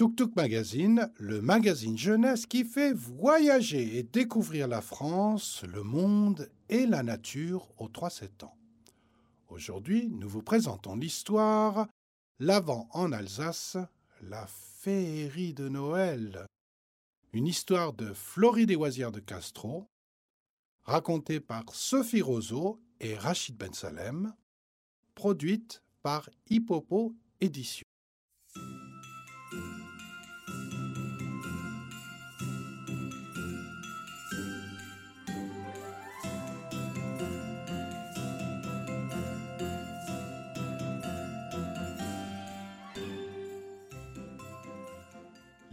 Tuk Tuk Magazine, le magazine jeunesse qui fait voyager et découvrir la France, le monde et la nature aux 3-7 ans. Aujourd'hui, nous vous présentons l'histoire L'Avent en Alsace, la féerie de Noël. Une histoire de Floride et de Castro, racontée par Sophie Roseau et Rachid Ben Salem, produite par Hippopo Éditions.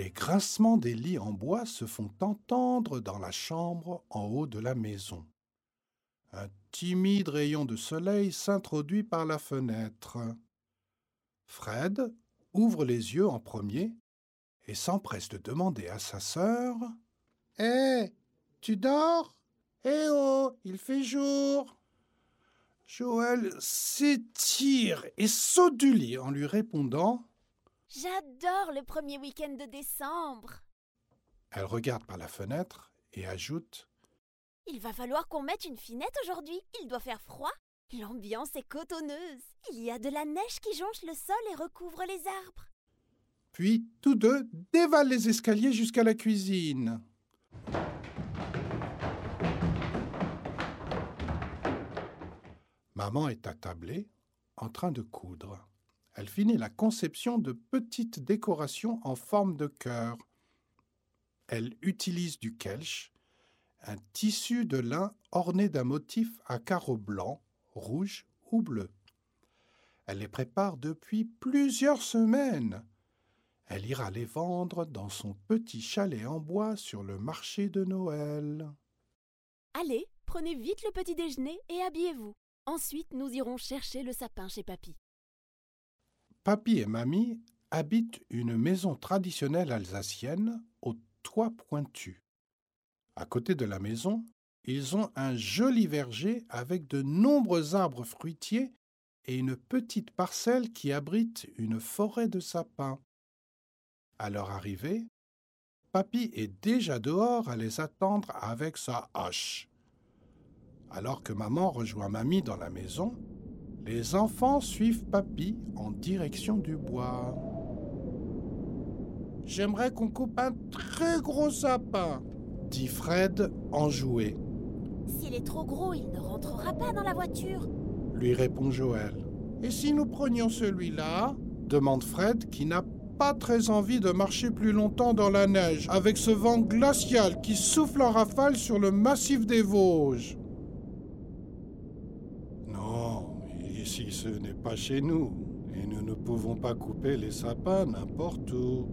Les grincements des lits en bois se font entendre dans la chambre en haut de la maison. Un timide rayon de soleil s'introduit par la fenêtre. Fred ouvre les yeux en premier et s'empresse de demander à sa sœur Hé, tu dors? Eh oh, il fait jour Joël s'étire et saute du lit en lui répondant J'adore le premier week-end de décembre. Elle regarde par la fenêtre et ajoute Il va falloir qu'on mette une finette aujourd'hui. Il doit faire froid. L'ambiance est cotonneuse. Il y a de la neige qui jonche le sol et recouvre les arbres. Puis tous deux dévalent les escaliers jusqu'à la cuisine. Maman est attablée, en train de coudre elle finit la conception de petites décorations en forme de cœur. Elle utilise du kelch, un tissu de lin orné d'un motif à carreaux blancs, rouges ou bleus. Elle les prépare depuis plusieurs semaines. Elle ira les vendre dans son petit chalet en bois sur le marché de Noël. Allez, prenez vite le petit déjeuner et habillez-vous. Ensuite, nous irons chercher le sapin chez Papy. Papy et Mamie habitent une maison traditionnelle alsacienne au toit pointu. À côté de la maison, ils ont un joli verger avec de nombreux arbres fruitiers et une petite parcelle qui abrite une forêt de sapins. À leur arrivée, Papy est déjà dehors à les attendre avec sa hache. Alors que maman rejoint Mamie dans la maison, les enfants suivent Papy en direction du bois. J'aimerais qu'on coupe un très gros sapin, dit Fred enjoué. S'il est trop gros, il ne rentrera pas dans la voiture, lui répond Joël. Et si nous prenions celui-là? demande Fred qui n'a pas très envie de marcher plus longtemps dans la neige avec ce vent glacial qui souffle en rafale sur le massif des Vosges. Si ce n'est pas chez nous, et nous ne pouvons pas couper les sapins n'importe où.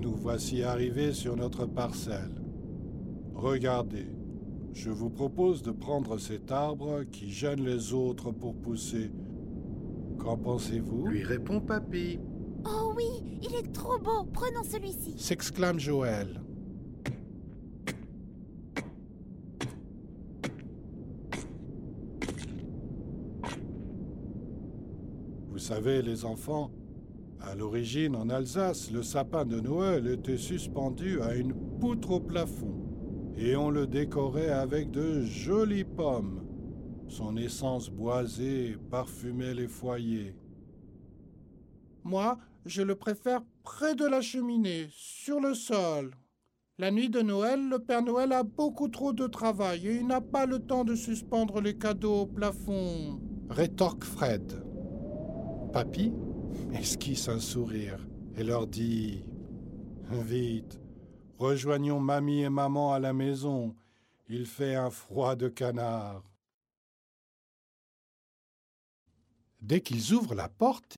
Nous voici arrivés sur notre parcelle. Regardez, je vous propose de prendre cet arbre qui gêne les autres pour pousser. Qu'en pensez-vous? Lui répond Papy. Oh oui, il est trop beau, prenons celui-ci s'exclame Joël. Vous savez, les enfants, à l'origine, en Alsace, le sapin de Noël était suspendu à une poutre au plafond, et on le décorait avec de jolies pommes. Son essence boisée parfumait les foyers. Moi, je le préfère près de la cheminée, sur le sol. La nuit de Noël, le Père Noël a beaucoup trop de travail et il n'a pas le temps de suspendre les cadeaux au plafond, rétorque Fred. Papy? Esquisse un sourire et leur dit Vite, rejoignons mamie et maman à la maison. Il fait un froid de canard. Dès qu'ils ouvrent la porte,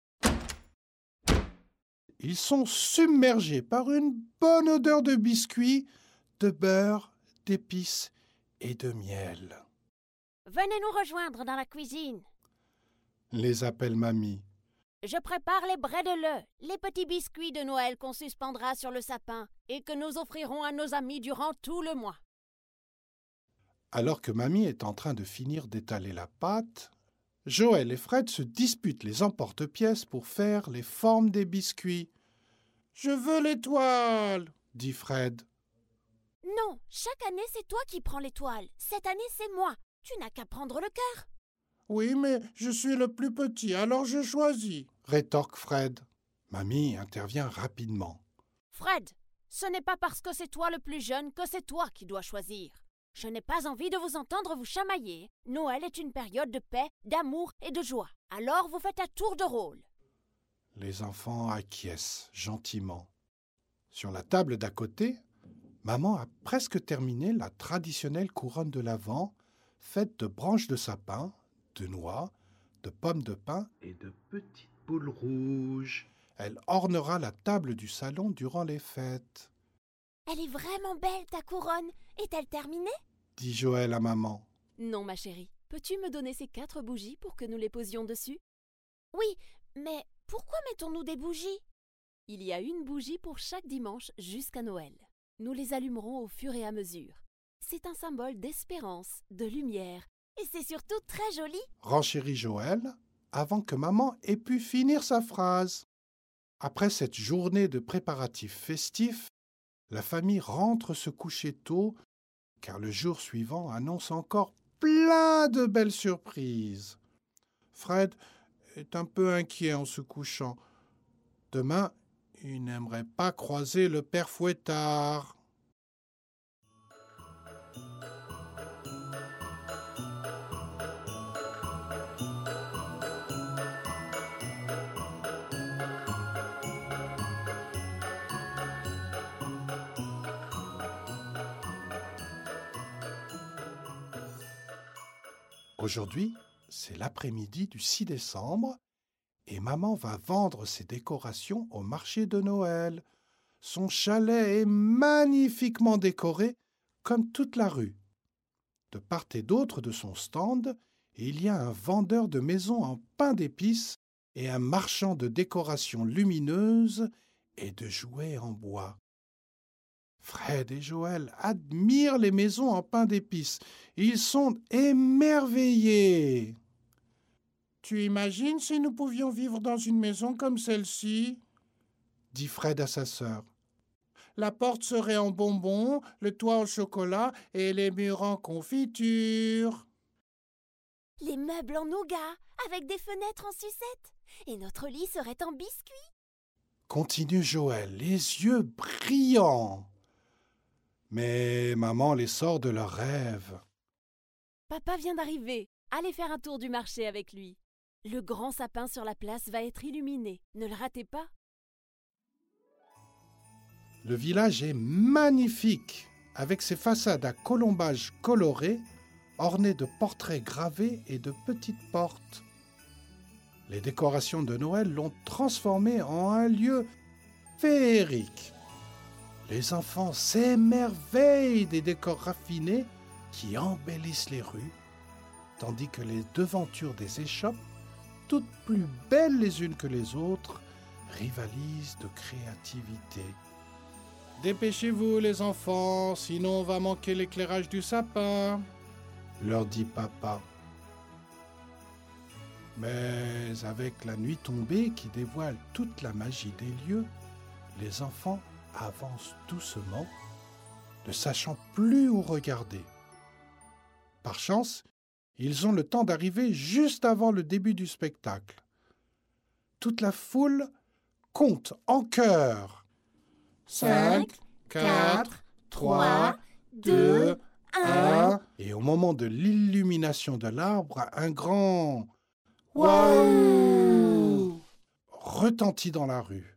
ils sont submergés par une bonne odeur de biscuits, de beurre, d'épices et de miel. Venez nous rejoindre dans la cuisine. Les appelle mamie. Je prépare les de les petits biscuits de Noël qu'on suspendra sur le sapin et que nous offrirons à nos amis durant tout le mois. Alors que mamie est en train de finir d'étaler la pâte, Joël et Fred se disputent les emporte-pièces pour faire les formes des biscuits. Je veux l'étoile, dit Fred. Non, chaque année c'est toi qui prends l'étoile. Cette année c'est moi. Tu n'as qu'à prendre le cœur. Oui, mais je suis le plus petit, alors je choisis, rétorque Fred. Mamie intervient rapidement. Fred, ce n'est pas parce que c'est toi le plus jeune que c'est toi qui dois choisir. Je n'ai pas envie de vous entendre vous chamailler. Noël est une période de paix, d'amour et de joie. Alors vous faites un tour de rôle. Les enfants acquiescent gentiment. Sur la table d'à côté, maman a presque terminé la traditionnelle couronne de l'Avent, faite de branches de sapin, de noix, de pommes de pin et de petites boules rouges. Elle ornera la table du salon durant les fêtes. Elle est vraiment belle, ta couronne. Est-elle terminée? Dit Joël à maman. Non, ma chérie. Peux-tu me donner ces quatre bougies pour que nous les posions dessus? Oui, mais pourquoi mettons-nous des bougies? Il y a une bougie pour chaque dimanche jusqu'à Noël. Nous les allumerons au fur et à mesure. C'est un symbole d'espérance, de lumière, et c'est surtout très joli. Renchérit Joël avant que maman ait pu finir sa phrase. Après cette journée de préparatifs festifs, la famille rentre se coucher tôt, car le jour suivant annonce encore plein de belles surprises. Fred est un peu inquiet en se couchant. Demain, il n'aimerait pas croiser le père Fouettard. Aujourd'hui, c'est l'après-midi du 6 décembre et maman va vendre ses décorations au marché de Noël. Son chalet est magnifiquement décoré comme toute la rue. De part et d'autre de son stand, il y a un vendeur de maisons en pain d'épices et un marchand de décorations lumineuses et de jouets en bois. Fred et Joël admirent les maisons en pain d'épices. Ils sont émerveillés. Tu imagines si nous pouvions vivre dans une maison comme celle-ci? dit Fred à sa sœur. La porte serait en bonbons, le toit en chocolat et les murs en confiture. Les meubles en nougat, avec des fenêtres en sucette. Et notre lit serait en biscuits. Continue Joël, les yeux brillants. Mais maman les sort de leurs rêves. Papa vient d'arriver. Allez faire un tour du marché avec lui. Le grand sapin sur la place va être illuminé. Ne le ratez pas. Le village est magnifique, avec ses façades à colombages colorés, ornées de portraits gravés et de petites portes. Les décorations de Noël l'ont transformé en un lieu féerique. Les enfants s'émerveillent des décors raffinés qui embellissent les rues, tandis que les devantures des échoppes, toutes plus belles les unes que les autres, rivalisent de créativité. Dépêchez-vous les enfants, sinon on va manquer l'éclairage du sapin, leur dit papa. Mais avec la nuit tombée qui dévoile toute la magie des lieux, les enfants avance doucement, ne sachant plus où regarder. Par chance, ils ont le temps d'arriver juste avant le début du spectacle. Toute la foule compte en chœur. Cinq, quatre, trois, deux, un. Et au moment de l'illumination de l'arbre, un grand Waouh retentit dans la rue.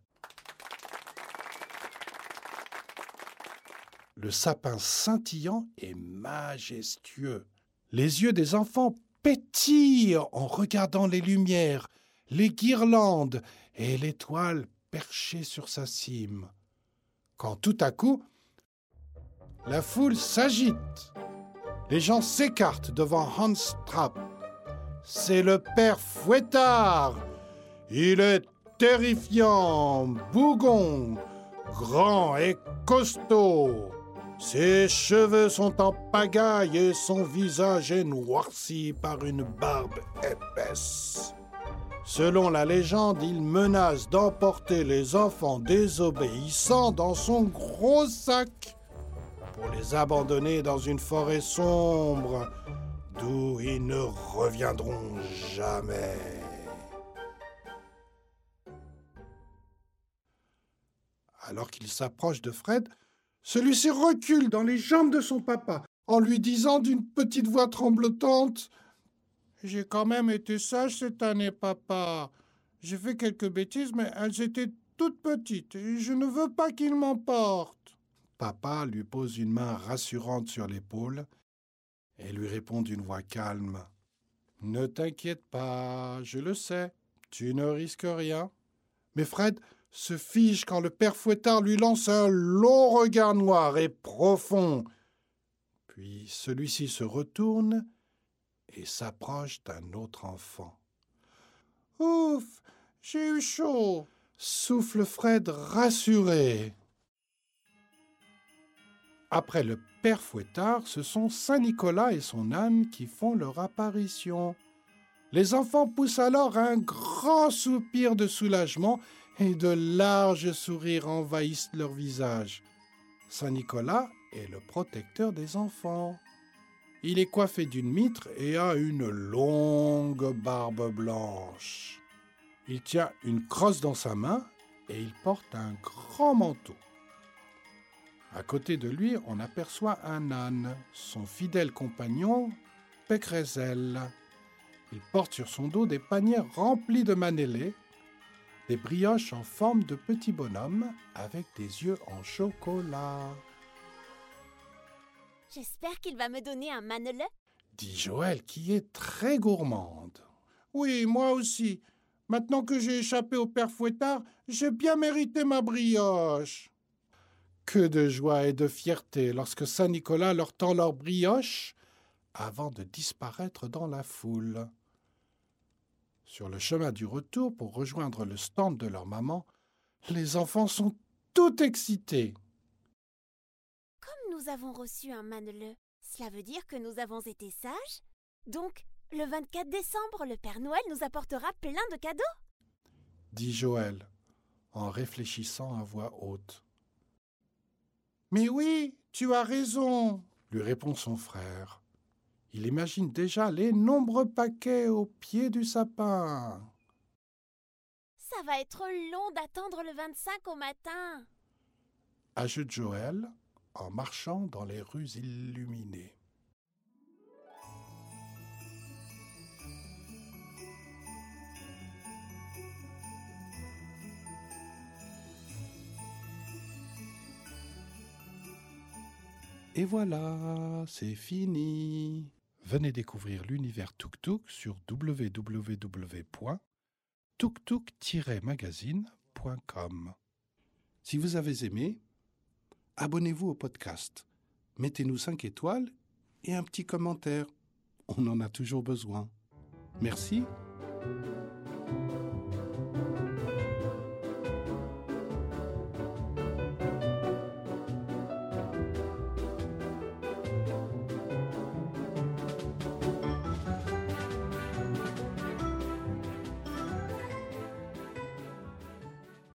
Le sapin scintillant et majestueux. Les yeux des enfants pétillent en regardant les lumières, les guirlandes et l'étoile perchée sur sa cime. Quand tout à coup, la foule s'agite. Les gens s'écartent devant Hans Trapp. C'est le père Fouettard. Il est terrifiant, bougon, grand et costaud. Ses cheveux sont en pagaille et son visage est noirci par une barbe épaisse. Selon la légende, il menace d'emporter les enfants désobéissants dans son gros sac pour les abandonner dans une forêt sombre d'où ils ne reviendront jamais. Alors qu'il s'approche de Fred, celui-ci recule dans les jambes de son papa en lui disant d'une petite voix tremblotante J'ai quand même été sage cette année, papa. J'ai fait quelques bêtises, mais elles étaient toutes petites et je ne veux pas qu'il m'emporte. Papa lui pose une main rassurante sur l'épaule et lui répond d'une voix calme. Ne t'inquiète pas, je le sais, tu ne risques rien. Mais Fred se fige quand le père Fouettard lui lance un long regard noir et profond. Puis celui-ci se retourne et s'approche d'un autre enfant. Ouf, j'ai eu chaud, souffle Fred rassuré. Après le père Fouettard, ce sont Saint Nicolas et son âne qui font leur apparition. Les enfants poussent alors un grand soupir de soulagement et de larges sourires envahissent leur visage. Saint Nicolas est le protecteur des enfants. Il est coiffé d'une mitre et a une longue barbe blanche. Il tient une crosse dans sa main et il porte un grand manteau. À côté de lui, on aperçoit un âne, son fidèle compagnon, Pécrezel. Il porte sur son dos des paniers remplis de manélés, des brioches en forme de petits bonhommes avec des yeux en chocolat. J'espère qu'il va me donner un mannelet, dit Joël qui est très gourmande. Oui, moi aussi. Maintenant que j'ai échappé au père Fouettard, j'ai bien mérité ma brioche. Que de joie et de fierté lorsque Saint Nicolas leur tend leur brioche avant de disparaître dans la foule. Sur le chemin du retour pour rejoindre le stand de leur maman, les enfants sont tout excités. Comme nous avons reçu un manele, cela veut dire que nous avons été sages Donc, le 24 décembre, le Père Noël nous apportera plein de cadeaux dit Joël en réfléchissant à voix haute. Mais oui, tu as raison, lui répond son frère. Il imagine déjà les nombreux paquets au pied du sapin. Ça va être long d'attendre le 25 au matin, ajoute Joël en marchant dans les rues illuminées. Et voilà, c'est fini. Venez découvrir l'univers Tuk sur www.tuktuk-magazine.com. Si vous avez aimé, abonnez-vous au podcast, mettez-nous 5 étoiles et un petit commentaire. On en a toujours besoin. Merci.